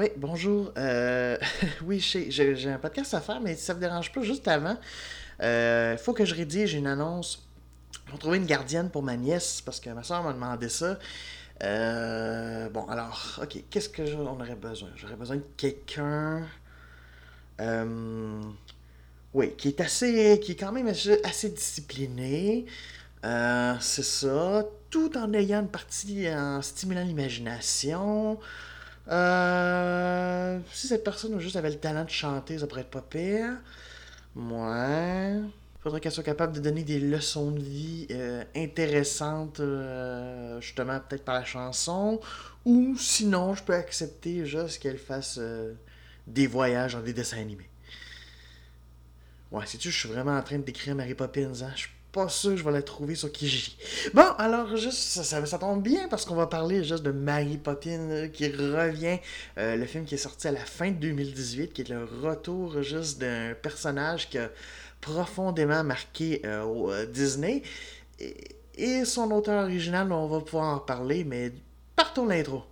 Oui, bonjour. Euh, oui, j'ai un podcast à faire, mais si ça vous dérange pas, juste avant, il euh, faut que je rédige une annonce pour trouver une gardienne pour ma nièce, parce que ma soeur m'a demandé ça. Euh, bon, alors, ok, qu'est-ce que j'en aurait besoin? J'aurais besoin de quelqu'un. oui, qui est assez. qui est quand même assez discipliné. c'est ça. Tout en ayant une partie en stimulant l'imagination. Euh, si cette personne juste avait le talent de chanter, ça pourrait être pas pire. Ouais. Faudrait qu'elle soit capable de donner des leçons de vie euh, intéressantes, euh, justement, peut-être par la chanson. Ou sinon, je peux accepter juste qu'elle fasse des voyages dans des dessins animés. Ouais, sais-tu, je suis vraiment en train de décrire Mary Poppins, hein? Pas sûr que je vais la trouver sur Kijiji. Bon, alors, juste, ça, tombe bien parce qu'on va parler juste de Mary Poppins euh, qui revient, euh, le film qui est sorti à la fin de 2018, qui est le retour juste d'un personnage qui a profondément marqué euh, Disney. Et, et, son auteur original, on va pouvoir en parler, mais partons l'intro.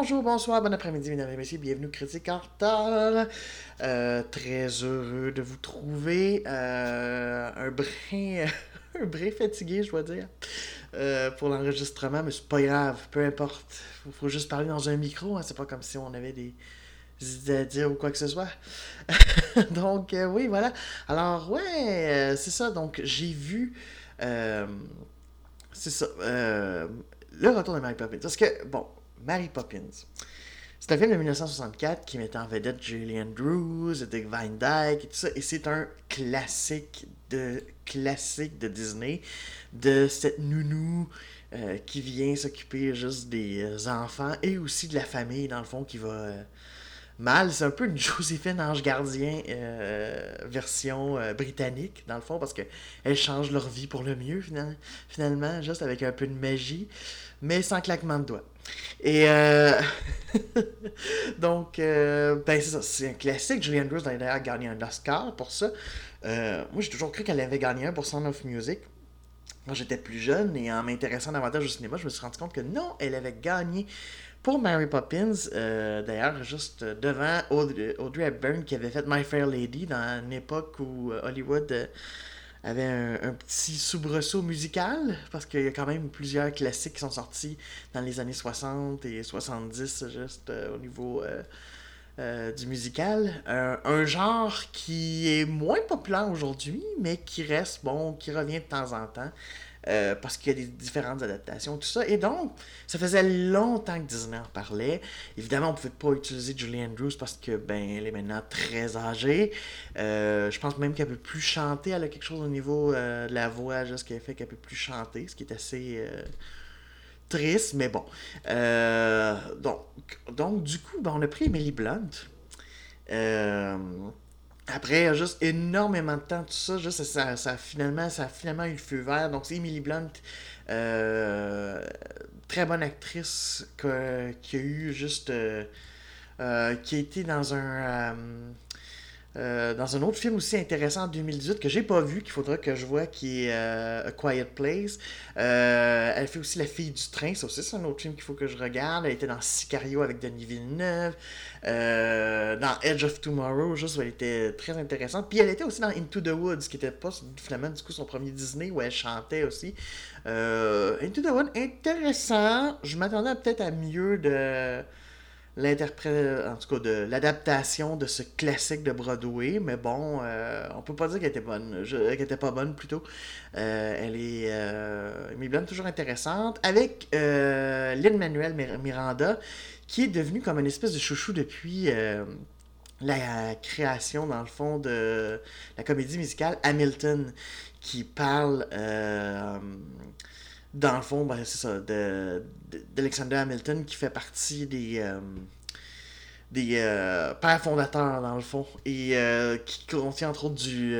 Bonjour, bonsoir, bon après-midi, mesdames et messieurs, bienvenue Critique en retard. Euh, très heureux de vous trouver. Euh, un brin, un brin fatigué, je dois dire, euh, pour l'enregistrement, mais c'est pas grave, peu importe. Il faut juste parler dans un micro, hein, c'est pas comme si on avait des à dire ou quoi que ce soit. donc, oui, voilà. Alors, ouais, c'est ça. Donc, j'ai vu. c'est ça. le retour de Mary Poppins. Parce que, bon, Mary Poppins. C'est un film de 1964 qui mettait en vedette Julie Andrews, Dick Van Dyke et tout ça. Et c'est un classique de classique de Disney, de cette nounou euh, qui vient s'occuper juste des euh, enfants et aussi de la famille, dans le fond, qui va euh, mal. C'est un peu une Joséphine Ange Gardien version britannique, dans le fond, parce qu'elle change leur vie pour le mieux, finalement, juste avec un peu de magie, mais sans claquement de doigts. Et euh, donc, euh, ben c'est ça, c'est un classique. Julie Andrews a gagné un Oscar pour ça. Euh, moi, j'ai toujours cru qu'elle avait gagné un pour Sound of Music. Quand j'étais plus jeune et en m'intéressant davantage au cinéma, je me suis rendu compte que non, elle avait gagné pour Mary Poppins. d'ailleurs, juste devant Audrey, Audrey, Hepburn qui avait fait My Fair Lady dans une époque où Hollywood avait un, petit soubresaut musical, parce qu'il y a quand même plusieurs classiques qui sont sortis dans les années 60 et 70, juste euh, au niveau euh, euh, du musical. un genre qui est moins populaire aujourd'hui, mais qui reste, bon, qui revient de temps en temps. Euh, parce qu'il y a des différentes adaptations, tout ça. Et donc, ça faisait longtemps que Disney en parlait. Évidemment, on ne pouvait pas utiliser Julie Andrews parce que ben elle est maintenant très âgée. Euh, je pense même qu'elle peut plus chanter. Elle a quelque chose au niveau euh, de la voix, juste a fait qu'elle peut plus chanter, ce qui est assez triste, mais bon. donc, donc, du coup, ben, on a pris Emily Blunt. Après, juste énormément de temps, tout ça, ça, finalement, ça a finalement eu le feu vert. Donc, c'est Emily Blunt, euh, très bonne actrice qui a eu juste. Euh, euh, qui a été dans un. Euh, dans un autre film aussi intéressant en 2018 que j'ai pas vu, qu'il faudra que je vois, qui est euh, A Quiet Place. Euh, elle fait aussi La fille du train, ça aussi c'est un autre film qu'il faut que je regarde. Elle était dans Sicario avec Denis Villeneuve, dans Edge of Tomorrow, juste elle était très intéressante. Puis elle était aussi dans Into the Woods, qui était pas finalement du coup son premier Disney où elle chantait aussi. Into the Woods, intéressant. Je m'attendais peut-être à mieux de en tout cas de l'adaptation de ce classique de Broadway, mais bon, euh, on peut pas dire qu'elle était bonne, qu'elle était pas bonne plutôt. Euh, elle est, euh, toujours intéressante, avec euh, Lin Manuel Miranda, qui est devenu comme une espèce de chouchou depuis la création, dans le fond, de la comédie musicale Hamilton, qui parle, euh, dans le fond, ben, c'est ça, de, d'Alexander Hamilton, qui fait partie des, euh, des euh, pères fondateurs, dans le fond, et qui contient, entre autres, du...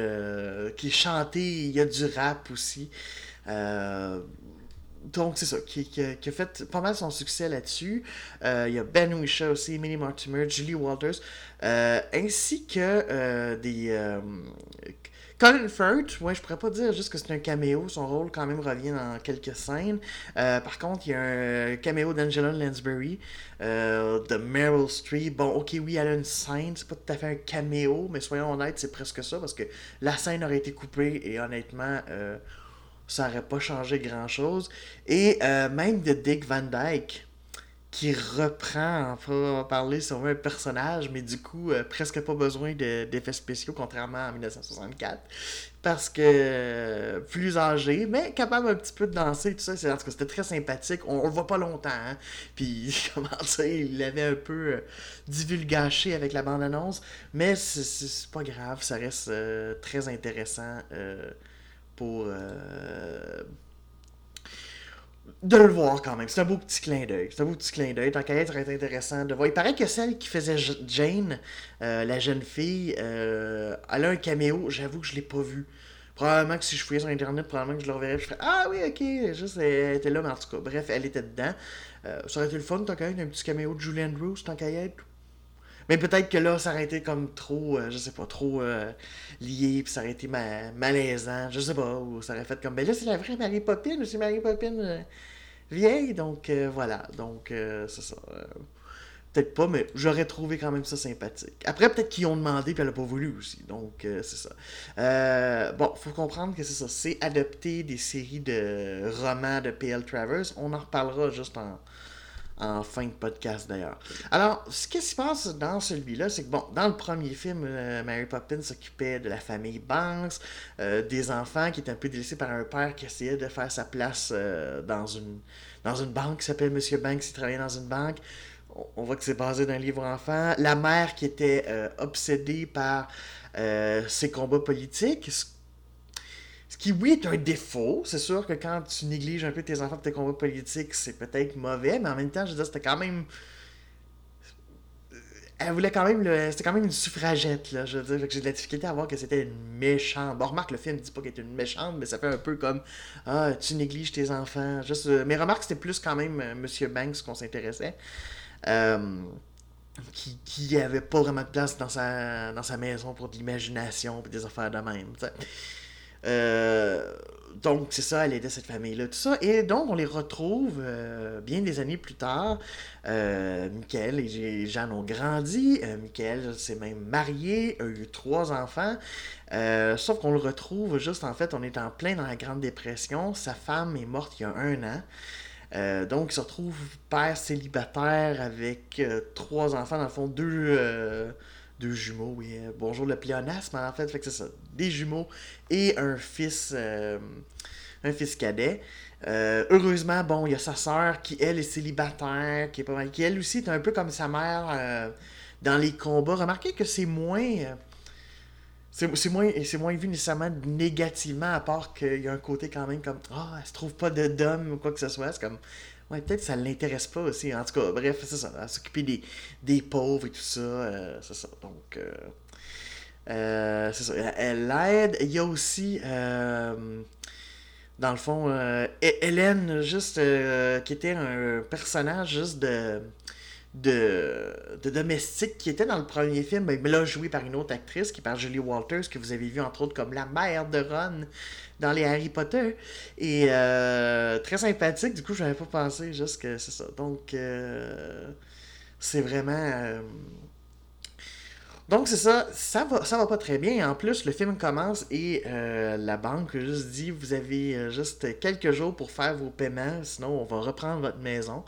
qui est chanté, il y a du rap aussi. donc, c'est ça, qui, a fait pas mal son succès là-dessus. il y a Ben Wisha aussi, Minnie Mortimer, Julie Walters. Euh, ainsi que euh, des. Euh, Colin Firth, ouais, je pourrais pas dire juste que c'est un caméo, son rôle quand même revient dans quelques scènes. par contre, il y a un caméo d'Angela Lansbury, de Meryl Streep. Bon, ok, oui, elle a une scène, c'est pas tout à fait un caméo, mais soyons honnêtes, c'est presque ça, parce que la scène aurait été coupée et honnêtement, ça aurait pas changé grand chose. Et même de Dick Van Dyke qui reprend, on va parler sur un personnage, mais du coup, euh, presque pas besoin d'effets spéciaux, contrairement à 1964. Parce que euh, plus âgé, mais capable un petit peu de danser, tout ça. En tout cas, c'était très sympathique. On, le voit pas longtemps. Hein. Puis, comment dire, il l'avait un peu euh, divulgaché avec la bande-annonce. Mais c'est pas grave, ça reste très intéressant pour de le voir quand même. C'est un beau petit clin d'œil. C'est un beau petit clin d'œil. Tant qu'à être intéressant de voir. Il paraît que celle qui faisait Jane, euh, la jeune fille, euh, elle a un caméo. J'avoue que je l'ai pas vu. Probablement que si je fouillais sur Internet, probablement que je le reverrais. Je ferais Ah oui, ok. Juste, elle était là, mais en tout cas, bref, elle était dedans. Euh, ça aurait été le fun, tant qu'à être un petit caméo de Julian Drews, tant qu'à être. Mais peut-être que là, ça aurait été comme trop, euh, je sais pas, trop euh, lié, puis ça aurait été malaisant, je sais pas, ou ça aurait fait comme, ben là, c'est la vraie Marie Poppins, c'est Marie Poppins euh, vieille, donc voilà, donc c'est ça. peut-être pas, mais j'aurais trouvé quand même ça sympathique. Après, peut-être qu'ils ont demandé, puis elle a pas voulu aussi, donc c'est ça. bon, faut comprendre que c'est ça, c'est adopter des séries de romans de P.L. Travers, on en reparlera juste en en fin de podcast d'ailleurs. Alors, ce qui se passe dans celui-là, c'est que, bon, dans le premier film, euh, Mary Poppins s'occupait de la famille Banks, euh, des enfants qui étaient un peu délaissés par un père qui essayait de faire sa place euh, dans, une, dans une banque qui s'appelle Monsieur Banks, il travaillait dans une banque. On, voit que c'est basé d'un livre enfant. La mère qui était obsédée par ses combats politiques, qui, oui, est un défaut. C'est sûr que quand tu négliges un peu tes enfants tes combats politiques, c'est peut-être mauvais, mais en même temps, je veux dire, c'était quand même. Elle voulait quand même. Le... C'était quand même une suffragette, là. Je veux dire, j'ai de la difficulté à voir que c'était une méchante. Bon, remarque, le film ne dit pas qu'elle était une méchante, mais ça fait un peu comme Ah, tu négliges tes enfants. Juste, euh, Mais remarque, c'était plus quand même euh, Monsieur Banks qu'on s'intéressait. Euh, qui, qui avait pas vraiment de place dans sa, dans sa maison pour de l'imagination et des affaires de même. Euh, donc, c'est ça, elle aidait cette famille-là, tout ça. Et donc, on les retrouve euh, bien des années plus tard. Euh, Michael et Jeanne ont grandi. Euh, Michael s'est même marié, a eu trois enfants. sauf qu'on le retrouve juste, en fait, on est en plein dans la Grande Dépression. Sa femme est morte il y a un an. donc, il se retrouve père célibataire avec trois enfants, dans le fond, deux deux jumeaux, oui. Euh, bonjour le pléonasme, en fait, fait que c'est ça. Des jumeaux et un fils, euh, un fils cadet. Euh, heureusement, bon, il y a sa sœur qui, elle, est célibataire, qui est pas mal, qui, elle aussi, est un peu comme sa mère dans les combats. Remarquez que c'est moins... c'est moins, moins vu nécessairement négativement, à part qu'il y a un côté quand même comme Ah, elle se trouve pas d'homme ou quoi que ce soit. C'est comme Ouais, peut-être que ça l'intéresse pas aussi. En tout cas, bref, c'est ça. S'occuper des, des pauvres et tout ça. Euh, c'est ça. Donc, euh, euh, c'est ça. L'aide. Il y a aussi, dans le fond, Hélène, juste, qui était un personnage juste de de, domestique qui était dans le premier film, mais là joué par une autre actrice qui est par Julie Walters, que vous avez vu entre autres comme la mère de Ron dans les Harry Potter. Et euh, très sympathique, du coup, je n'avais pas pensé juste que c'est ça. Donc, euh, c'est vraiment. Euh, donc, c'est ça, ça va, ça va pas très bien. En plus, le film commence et la banque juste dit vous avez juste quelques jours pour faire vos paiements, sinon on va reprendre votre maison.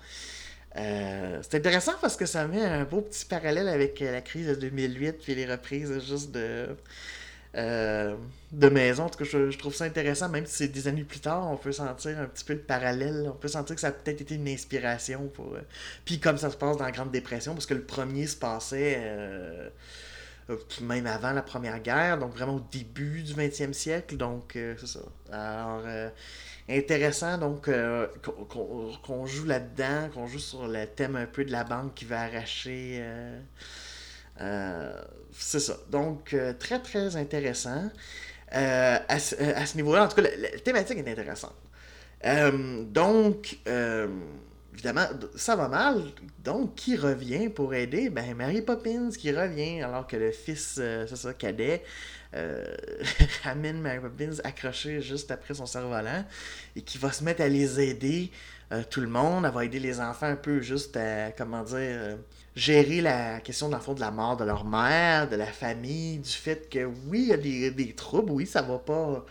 C'est intéressant parce que ça met un beau petit parallèle avec la crise de 2008 puis les reprises juste de euh, de maison. En tout cas, je, trouve ça intéressant, même si c'est des années plus tard, on peut sentir un petit peu le parallèle. On peut sentir que ça a peut-être été une inspiration pour. Euh, puis comme ça se passe dans la Grande Dépression, parce que le premier se passait. Euh, même avant la Première Guerre, donc vraiment au début du 20e siècle. Donc, c'est ça. Alors, intéressant donc qu'on joue là-dedans, qu'on joue sur le thème un peu de la banque qui va arracher. c'est ça. Donc, très, très intéressant. à, ce, niveau-là, en tout cas, la thématique est intéressante. Euh, donc, euh, évidemment, ça va mal. Donc, qui revient pour aider? Ben, Mary Poppins qui revient, alors que le fils, euh, c'est ça, cadet, ramène Mary Poppins accrochée juste après son cerf-volant et qui va se mettre à les aider. tout le monde, elle va aider les enfants un peu juste à, comment dire, gérer la question dans le fond de la mort de leur mère, de la famille, du fait que oui, il y a des, des troubles, oui, ça va pas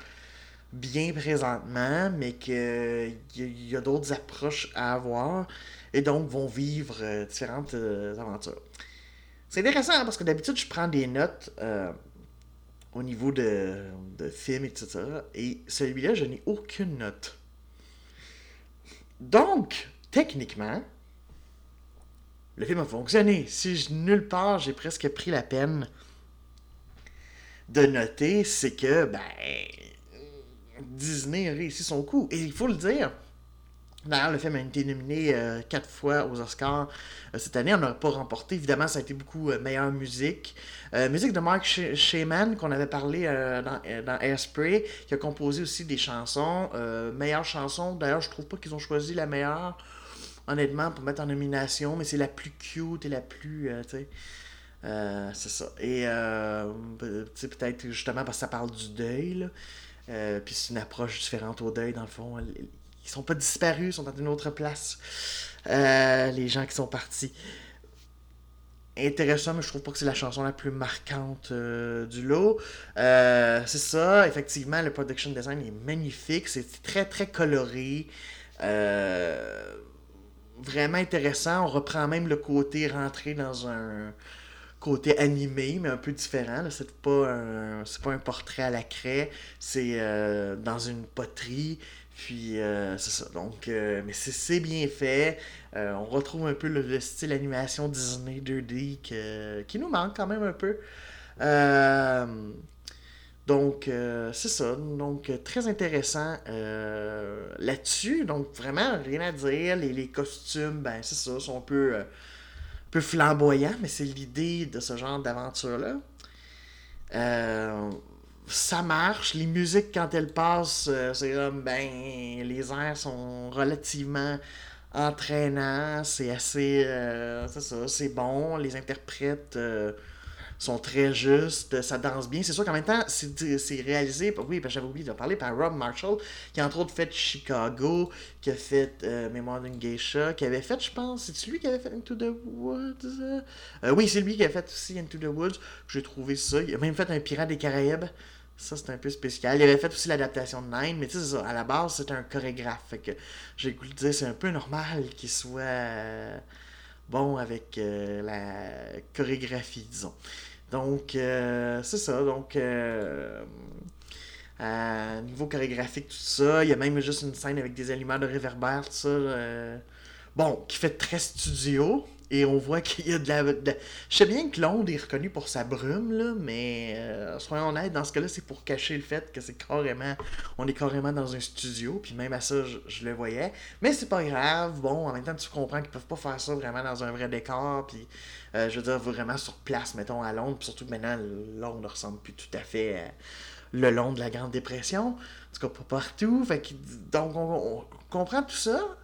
bien présentement, mais qu'il y, y a d'autres approches à avoir et donc vont vivre euh, différentes euh, aventures. C'est intéressant hein, parce que d'habitude, je prends des notes euh, au niveau de, de films, etc. Et celui-là, je n'ai aucune note. Donc, techniquement, le film a fonctionné. Si je, nulle part j'ai presque pris la peine de noter, c'est que, ben, Disney a réussi son coup. Et il faut le dire. D'ailleurs, le film a été nominé euh, quatre fois aux Oscars euh, cette année. On n'a pas remporté. Évidemment, ça a été beaucoup euh, meilleure musique. musique de Mark qu'on avait parlé dans, Airspray, qui a composé aussi des chansons. meilleure chanson. D'ailleurs, je trouve pas qu'ils ont choisi la meilleure, honnêtement, pour mettre en nomination, mais c'est la plus cute et la plus. c'est ça. Et peut-être justement parce que ça parle du deuil. Euh, puis c'est une approche différente au deuil, dans le fond. Ils sont pas disparus, ils sont dans une autre place. Euh, les gens qui sont partis. Intéressant, mais je trouve pas que c'est la chanson la plus marquante euh, du lot. c'est ça, effectivement, le production design est magnifique. C'est très, très coloré. vraiment intéressant. On reprend même le côté rentré dans un côté animé, mais un peu différent. C'est pas un, pas un portrait à la craie, c'est euh, dans une poterie. Puis euh, c'est ça. Donc, euh, mais c'est, bien fait. on retrouve un peu le, style animation Disney 2D qui nous manque quand même un peu. donc, c'est ça. Donc, très intéressant là-dessus. Donc, vraiment, rien à dire. Les, les costumes, ben, c'est ça, sont un peu peu flamboyant, mais c'est l'idée de ce genre d'aventure-là. Euh, ça marche. Les musiques, quand elles passent, euh, c'est comme, ben, les airs sont relativement entraînants. C'est assez. Euh, c'est ça, c'est bon. Les interprètes sont très justes, ça danse bien. C'est sûr qu'en même temps, c'est réalisé, oui, j'avais oublié de parler, par Rob Marshall, qui a entre autres fait Chicago, qui a fait euh, Mémoire d'une geisha, qui avait fait, je pense, c'est lui qui avait fait Into the Woods euh, Oui, c'est lui qui a fait aussi Into the Woods. J'ai trouvé ça. Il a même fait un Pirate des Caraïbes. Ça, c'est un peu spécial. Il avait fait aussi l'adaptation de Nine, mais tu sais, à la base, c'est un chorégraphe. J'ai le dire, c'est un peu normal qu'il soit euh, bon avec la chorégraphie, disons. Donc, euh, c'est ça. Donc, euh, niveau chorégraphique, tout ça, il y a même juste une scène avec des aliments de réverbère, tout ça. Euh, bon, qui fait très studio. Et on voit qu'il y a de la. Je sais bien que Londres est reconnu pour sa brume, là, mais soyons honnêtes, dans ce cas-là, c'est pour cacher le fait que c'est carrément. On est carrément dans un studio, puis même à ça, je, le voyais. Mais c'est pas grave, bon, en même temps, tu comprends qu'ils peuvent pas faire ça vraiment dans un vrai décor, puis euh, je veux dire, vraiment sur place, mettons, à Londres. surtout que maintenant, Londres ne ressemble plus tout à fait à le long de la Grande Dépression. En tout cas, pas partout. Donc, on, comprend tout ça.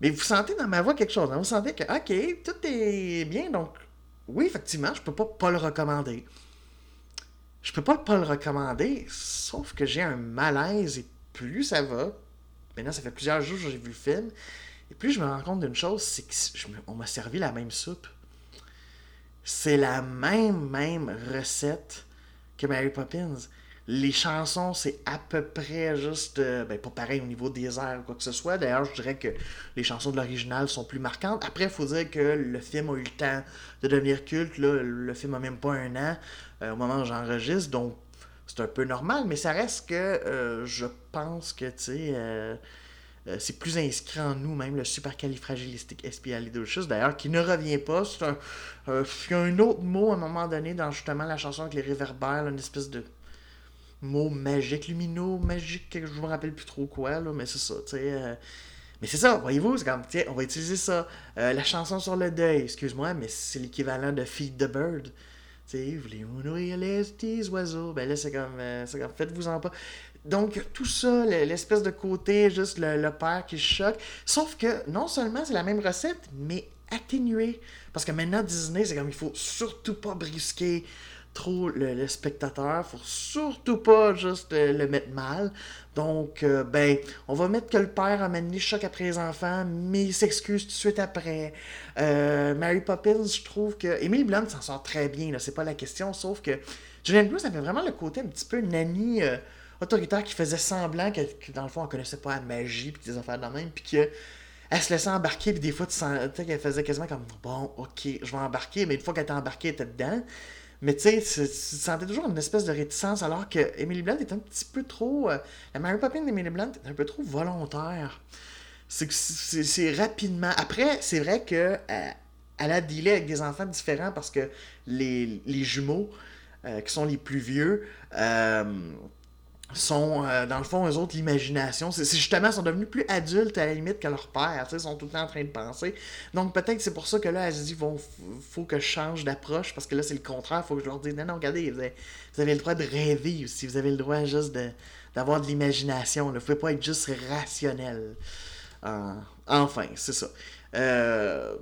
Mais vous sentez dans ma voix quelque chose. Hein? Vous sentez que, OK, tout est bien. Donc, oui, effectivement, je peux pas pas le recommander. Je peux pas pas le recommander, sauf que j'ai un malaise et plus ça va. Maintenant, ça fait plusieurs jours que j'ai vu le film. Et puis je me rends compte d'une chose, c'est qu'on m'a servi la même soupe. C'est la même, même recette que Mary Poppins. Les chansons, c'est à peu près juste, euh, ben, pas pareil au niveau des airs ou quoi que ce soit. D'ailleurs, je dirais que les chansons de l'original sont plus marquantes. Après, il faut dire que le film a eu le temps de devenir culte. Là, le film a même pas un an euh, au moment où j'enregistre, donc c'est un peu normal, mais ça reste que euh, je pense que, tu sais c'est plus inscrit en nous, même le supercalifragilistique espialidocious, d'ailleurs, qui ne revient pas. C'est un, euh, un autre mot à un moment donné dans justement la chanson avec les réverbères, une espèce de mot magique, lumineux, magique, je me rappelle plus trop quoi, là, mais c'est ça, tu sais. Euh, mais c'est ça, voyez-vous, c'est comme, tiens, on va utiliser ça. la chanson sur le deuil, excuse-moi, mais c'est l'équivalent de Feed the Bird. Tu voulez-vous nourrir les petits oiseaux? Ben là, c'est comme, c'est comme faites-vous-en pas. Donc, tout ça, l'espèce de côté, juste le, père qui choque. Sauf que non seulement c'est la même recette, mais atténuée. Parce que maintenant, Disney, c'est comme il faut surtout pas brisquer trop le, spectateur. faut surtout pas juste le mettre mal. Donc, euh, ben, on va mettre que le père a mené choc après les enfants, mais il s'excuse tout de suite après. Euh, Mary Poppins, je trouve que. Emily Blunt s'en sort très bien, là, c'est pas la question, sauf que Julianne Bruce avait vraiment le côté un petit peu nanny. Euh, autoritaire qui faisait semblant que, dans le fond, elle connaissait pas la magie, puis des affaires de même, puis qu'elle se laissait embarquer, puis des fois, tu sentais qu'elle faisait quasiment comme bon, ok, je vais embarquer, mais une fois qu'elle était embarquée, elle était dedans. Mais tu sais, tu sentais toujours une espèce de réticence, alors que Emily Blunt est un petit peu trop. Euh, la Mary Poppins d'Emily Blunt est un peu trop volontaire. C'est rapidement. Après, c'est vrai que euh, elle a dealé avec des enfants différents parce que les, les jumeaux, euh, qui sont les plus vieux, sont, euh, dans le fond, eux autres, l'imagination. C'est justement, ils sont devenus plus adultes à la limite que leur père. Ils sont tout le temps en train de penser. Donc peut-être c'est pour ça que là, elle se dit, bon, faut que je change d'approche parce que là, c'est le contraire. faut que je leur dise, non, non, regardez, vous avez, le droit de rêver aussi. Vous avez le droit juste d'avoir de, l'imagination. Vous ne pouvez pas être juste rationnel. Euh, enfin, c'est ça. Euh,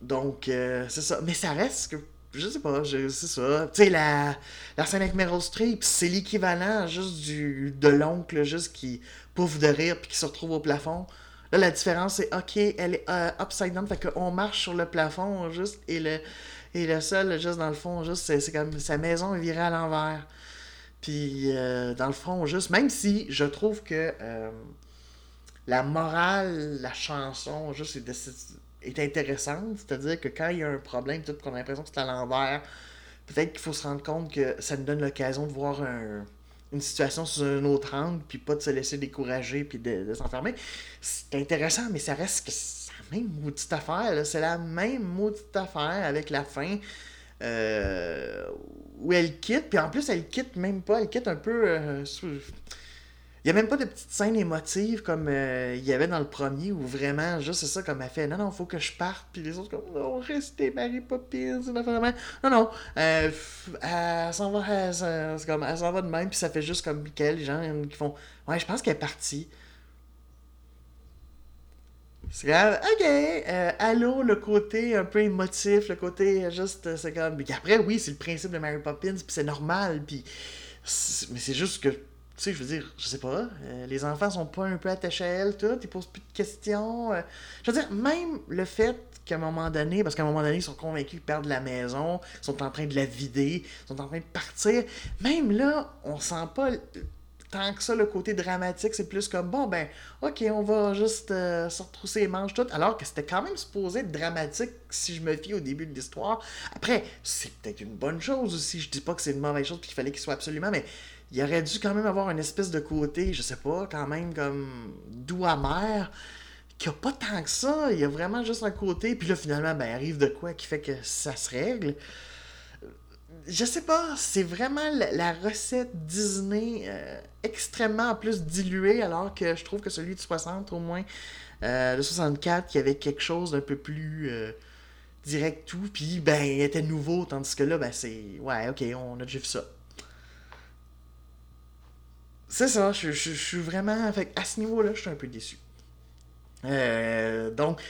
donc, c'est ça. Mais ça reste que je sais pas, c'est ça. Tu sais, la, la scène avec Meryl Streep, c'est l'équivalent juste du de l'oncle juste qui pouffe de rire puis qui se retrouve au plafond. Là, la différence, c'est OK, elle est euh, upside down, fait qu'on marche sur le plafond juste et le, et le sol, juste dans le fond, juste c'est comme sa maison est virée à l'envers. Puis, euh, dans le fond, juste, même si je trouve que euh, la morale, la chanson, juste, c'est est intéressante. C'est-à-dire que quand il y a un problème, tout qu'on a l'impression que c'est à l'envers, peut-être qu'il faut se rendre compte que ça nous donne l'occasion de voir une situation sous un autre angle, puis pas de se laisser décourager, puis de, s'enfermer. C'est intéressant, mais ça reste que la même maudite affaire. C'est la même maudite affaire avec la fin. Euh, où elle quitte, puis en plus elle quitte même pas, elle quitte un peu euh, il n'y a même pas de petites scènes émotives comme euh, il y avait dans le premier où vraiment, juste c'est ça, comme elle fait Non, non, faut que je parte. Puis les autres, comme Non, restez, Mary Poppins. Non, non. Euh, elle s'en va, comme, elle s'en va de même. Puis ça fait juste comme Michael, les gens qui font Ouais, je pense qu'elle est partie. C'est comme, ok, euh, allô, le côté un peu émotif, le côté juste, c'est comme. Puis après, oui, c'est le principe de Mary Poppins, puis c'est normal, puis. Mais c'est juste que tu sais, je veux dire, je sais pas, euh, les enfants sont pas un peu attachés à elle, tout, ils posent plus de questions. Euh. je veux dire, même le fait qu'à un moment donné, parce qu'à un moment donné, ils sont convaincus qu'ils perdent la maison, ils sont en train de la vider, ils sont en train de partir, même là, on sent pas tant que ça le côté dramatique, c'est plus comme bon ben ok on va juste euh, se retrousser les manches tout, alors que c'était quand même supposé être dramatique si je me fie au début de l'histoire. Après, c'est peut-être une bonne chose aussi, je dis pas que c'est une mauvaise chose qu'il fallait qu'il soit absolument, mais il aurait dû quand même avoir une espèce de côté, je sais pas, quand même comme doux amer, qui a pas tant que ça. Il y a vraiment juste un côté, puis là finalement, ben arrive de quoi qui fait que ça se règle. Je sais pas, c'est vraiment la, recette Disney euh, extrêmement plus diluée, alors que je trouve que celui de 60 au moins, euh, de 64, qui avait quelque chose d'un peu plus euh, direct tout, puis ben il était nouveau, tandis que là, ben c'est, ouais, ok, on a déjà vu ça. C'est ça, je, suis vraiment. Fait, à ce niveau-là, je suis un peu déçu. Euh, donc,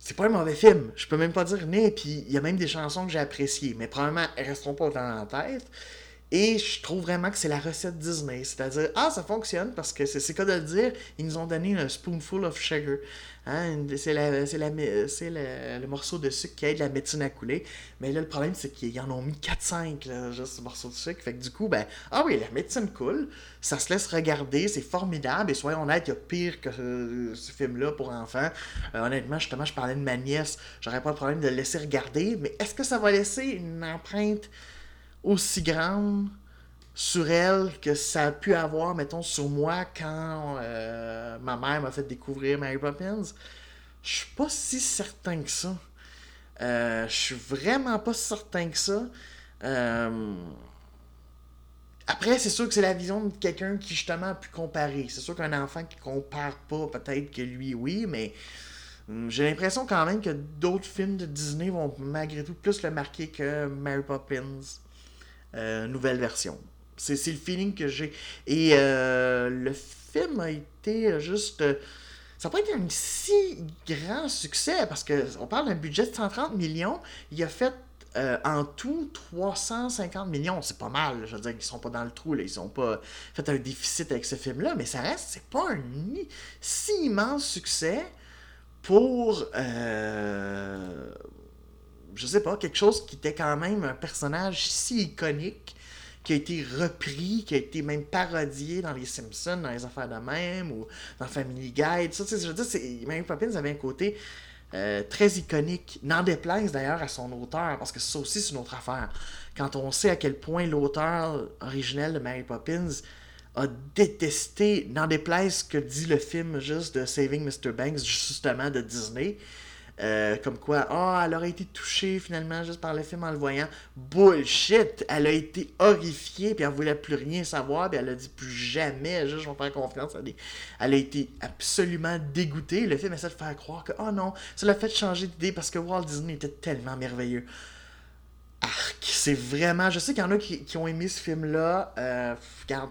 c'est pas un mauvais film. Je peux même pas dire né. Puis, il y a même des chansons que j'ai appréciées. Mais probablement, elles resteront pas autant dans la tête. Et je trouve vraiment que c'est la recette Disney. C'est-à-dire, ah, ça fonctionne parce que c'est quoi de le dire. Ils nous ont donné un spoonful of sugar. Hein? C'est le morceau de sucre qui aide la médecine à couler. Mais là, le problème, c'est qu'ils en ont mis 4-5, juste ce morceau de sucre. Fait que du coup, ben, ah oui, la médecine coule. Ça se laisse regarder, c'est formidable. Et soyons honnêtes, il y a pire que ce, film-là pour enfants. Euh, honnêtement, justement, je parlais de ma nièce. J'aurais pas de problème de le laisser regarder. Mais est-ce que ça va laisser une empreinte aussi grande sur elle que ça a pu avoir, mettons, sur moi quand euh, ma mère m'a fait découvrir Mary Poppins, je suis pas si certain que ça. Euh, je suis vraiment pas certain que ça. Euh, après, c'est sûr que c'est la vision de quelqu'un qui justement a pu comparer. C'est sûr qu'un enfant qui compare pas, peut-être que lui, oui, mais hum, j'ai l'impression quand même que d'autres films de Disney vont malgré tout plus le marquer que Mary Poppins, euh, nouvelle version. C'est le feeling que j'ai. Et euh, le film a été juste. Euh, ça n'a pas été un si grand succès parce qu'on parle d'un budget de 130 millions. Il a fait en tout, 350 millions, c'est pas mal. Je veux dire qu'ils sont pas dans le trou, là. ils ont pas fait un déficit avec ce film-là, mais ça reste, c'est pas un si immense succès pour, je sais pas, quelque chose qui était quand même un personnage si iconique, qui a été repris, qui a été même parodié dans les Simpsons, dans les affaires de même, ou dans Family Guide. Ça, je veux dire, Mary Poppins avait un côté euh, très iconique. N'en déplaise d'ailleurs à son auteur, parce que ça aussi c'est une autre affaire. Quand on sait à quel point l'auteur originel de Mary Poppins a détesté, n'en déplaise que dit le film juste de Saving Mr. Banks, justement de Disney, euh, comme quoi, ah, elle aurait été touchée finalement juste par le film en le voyant. Bullshit! Elle a été horrifiée, puis elle voulait plus rien savoir, puis elle a dit plus jamais, juste je vais faire confiance. Elle, elle a été absolument dégoûtée. Le film essaie de faire croire que, oh non, ça l'a fait changer d'idée parce que Walt Disney était tellement merveilleux. Arc, c'est vraiment. Je sais qu'il y en a qui, ont aimé ce film-là. Euh,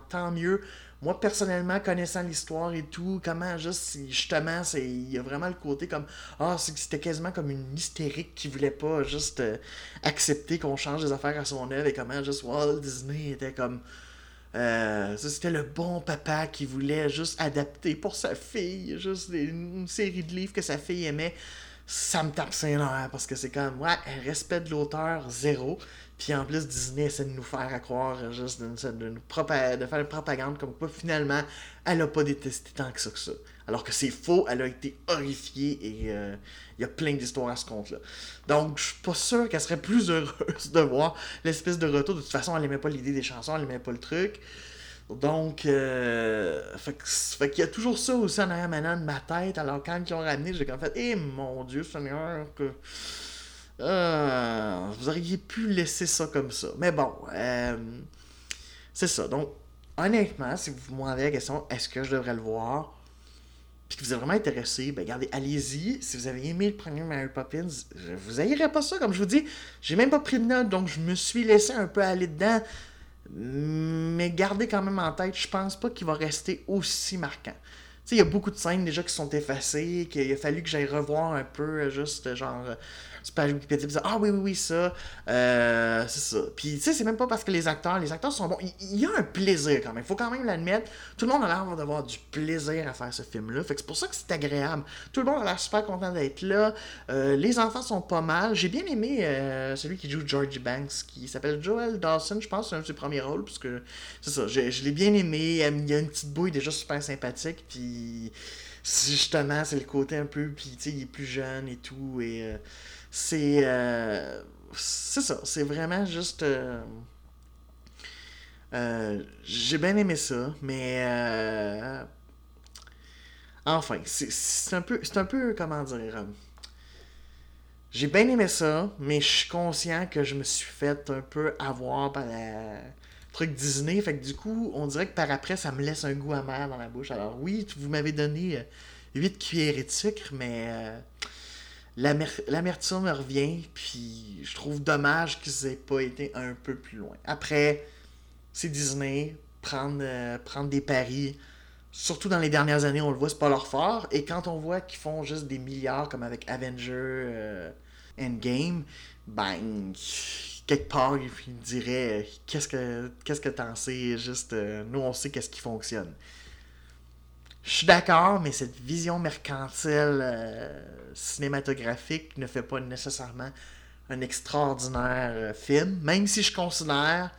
tant mieux moi personnellement connaissant l'histoire et tout comment juste justement c'est il y a vraiment le côté comme ah c'était quasiment comme une hystérique qui voulait pas juste euh, accepter qu'on change des affaires à son œuvre et comment juste Walt Disney était comme euh, c'était le bon papa qui voulait juste adapter pour sa fille juste une série de livres que sa fille aimait. Ça me tape saint parce que c'est comme ouais respect de l'auteur zéro puis en plus, Disney essaie de nous faire croire juste de, de, faire une propagande comme quoi finalement, elle a pas détesté tant que ça que ça. Alors que c'est faux, elle a été horrifiée et euh, il y a plein d'histoires à ce compte-là. Donc, je suis pas sûr qu'elle serait plus heureuse de voir l'espèce de retour. De toute façon, elle aimait pas l'idée des chansons, elle aimait pas le truc. Donc, euh, fait, qu'il y a toujours ça aussi en arrière maintenant de ma tête. Alors, quand ils ont ramené, j'ai comme fait, eh mon Dieu, Seigneur, que euh, vous auriez pu laisser ça comme ça. Mais bon, euh, c'est ça. Donc, honnêtement, si vous me demandez la question, est-ce que je devrais le voir? Puis que vous êtes vraiment intéressé, ben regardez, allez-y. Si vous avez aimé le premier Mary Poppins, vous haïrez pas ça. Comme je vous dis, j'ai même pas pris de notes, donc je me suis laissé un peu aller dedans. Mais gardez quand même en tête, je pense pas qu'il va rester aussi marquant. Il y a beaucoup de scènes déjà qui sont effacées, qu'il a fallu que j'aille revoir un peu, juste genre page Wikipédia, ah oui, oui, oui, ça, euh, c'est ça. Puis, tu sais, c'est même pas parce que les acteurs, les acteurs sont bons. Il, y a un plaisir quand même. Faut quand même l'admettre. Tout le monde a l'air d'avoir du plaisir à faire ce film-là. Fait que c'est pour ça que c'est agréable. Tout le monde a l'air super content d'être là. Euh, les enfants sont pas mal. J'ai bien aimé euh, celui qui joue Georgie Banks, qui s'appelle Joel Dawson, je pense, c'est un de ses premiers rôles, parce c'est ça, je, l'ai bien aimé. Il y a une petite bouille déjà super sympathique, puis justement, c'est le côté un peu, puis tu sais, il est plus jeune et tout, et c'est. Euh, c'est ça. C'est vraiment juste. Euh, euh, j'ai bien aimé ça, mais. enfin, c'est un peu. C'est un peu. Comment dire. J'ai bien aimé ça, mais je suis conscient que je me suis fait un peu avoir par la truc Disney. Fait que du coup, on dirait que par après, ça me laisse un goût amer dans la bouche. Alors oui, vous m'avez donné 8 cuillères de sucre, mais l'amertume revient, puis je trouve dommage qu'ils aient pas été un peu plus loin. Après, c'est Disney, prendre, euh, prendre des paris, surtout dans les dernières années, on le voit, c'est pas leur fort, et quand on voit qu'ils font juste des milliards, comme avec Avenger euh, Endgame, ben, quelque part, ils diraient qu'est-ce que que t'en sais, juste, euh, nous on sait qu'est-ce qui fonctionne. Je suis d'accord, mais cette vision mercantile euh, cinématographique ne fait pas nécessairement un extraordinaire euh, film. Même si je considère,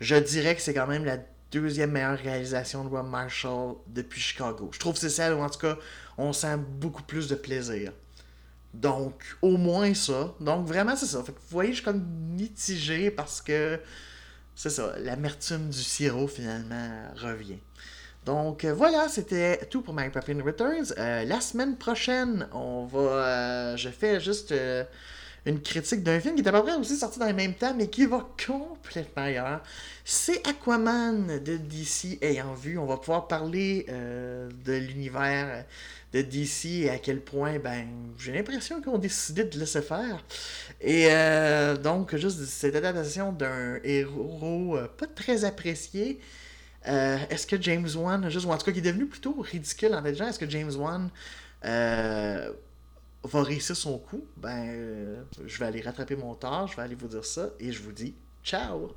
je dirais que c'est quand même la deuxième meilleure réalisation de Rob Marshall depuis Chicago. Je trouve que c'est celle où, en tout cas, on sent beaucoup plus de plaisir. Donc, au moins ça. Donc, vraiment, c'est ça. vous voyez, je suis comme mitigé parce que c'est ça, l'amertume du sirop finalement revient. Donc euh, voilà, c'était tout pour Mary Poppins Returns. Euh, la semaine prochaine, on va. euh, je fais juste une critique d'un film qui est à peu près aussi sorti dans le même temps, mais qui va complètement ailleurs. C'est Aquaman de DC ayant vu. On va pouvoir parler de l'univers de DC et à quel point, ben, j'ai l'impression qu'on décidé de laisser faire. Et donc, juste cette adaptation d'un héros pas très apprécié. Euh, est-ce que James Wan, juste, ou en tout cas qui est devenu plutôt ridicule en genre, est-ce que James Wan euh, va réussir son coup? Ben, euh, je vais aller rattraper mon tort, je vais aller vous dire ça, et je vous dis ciao!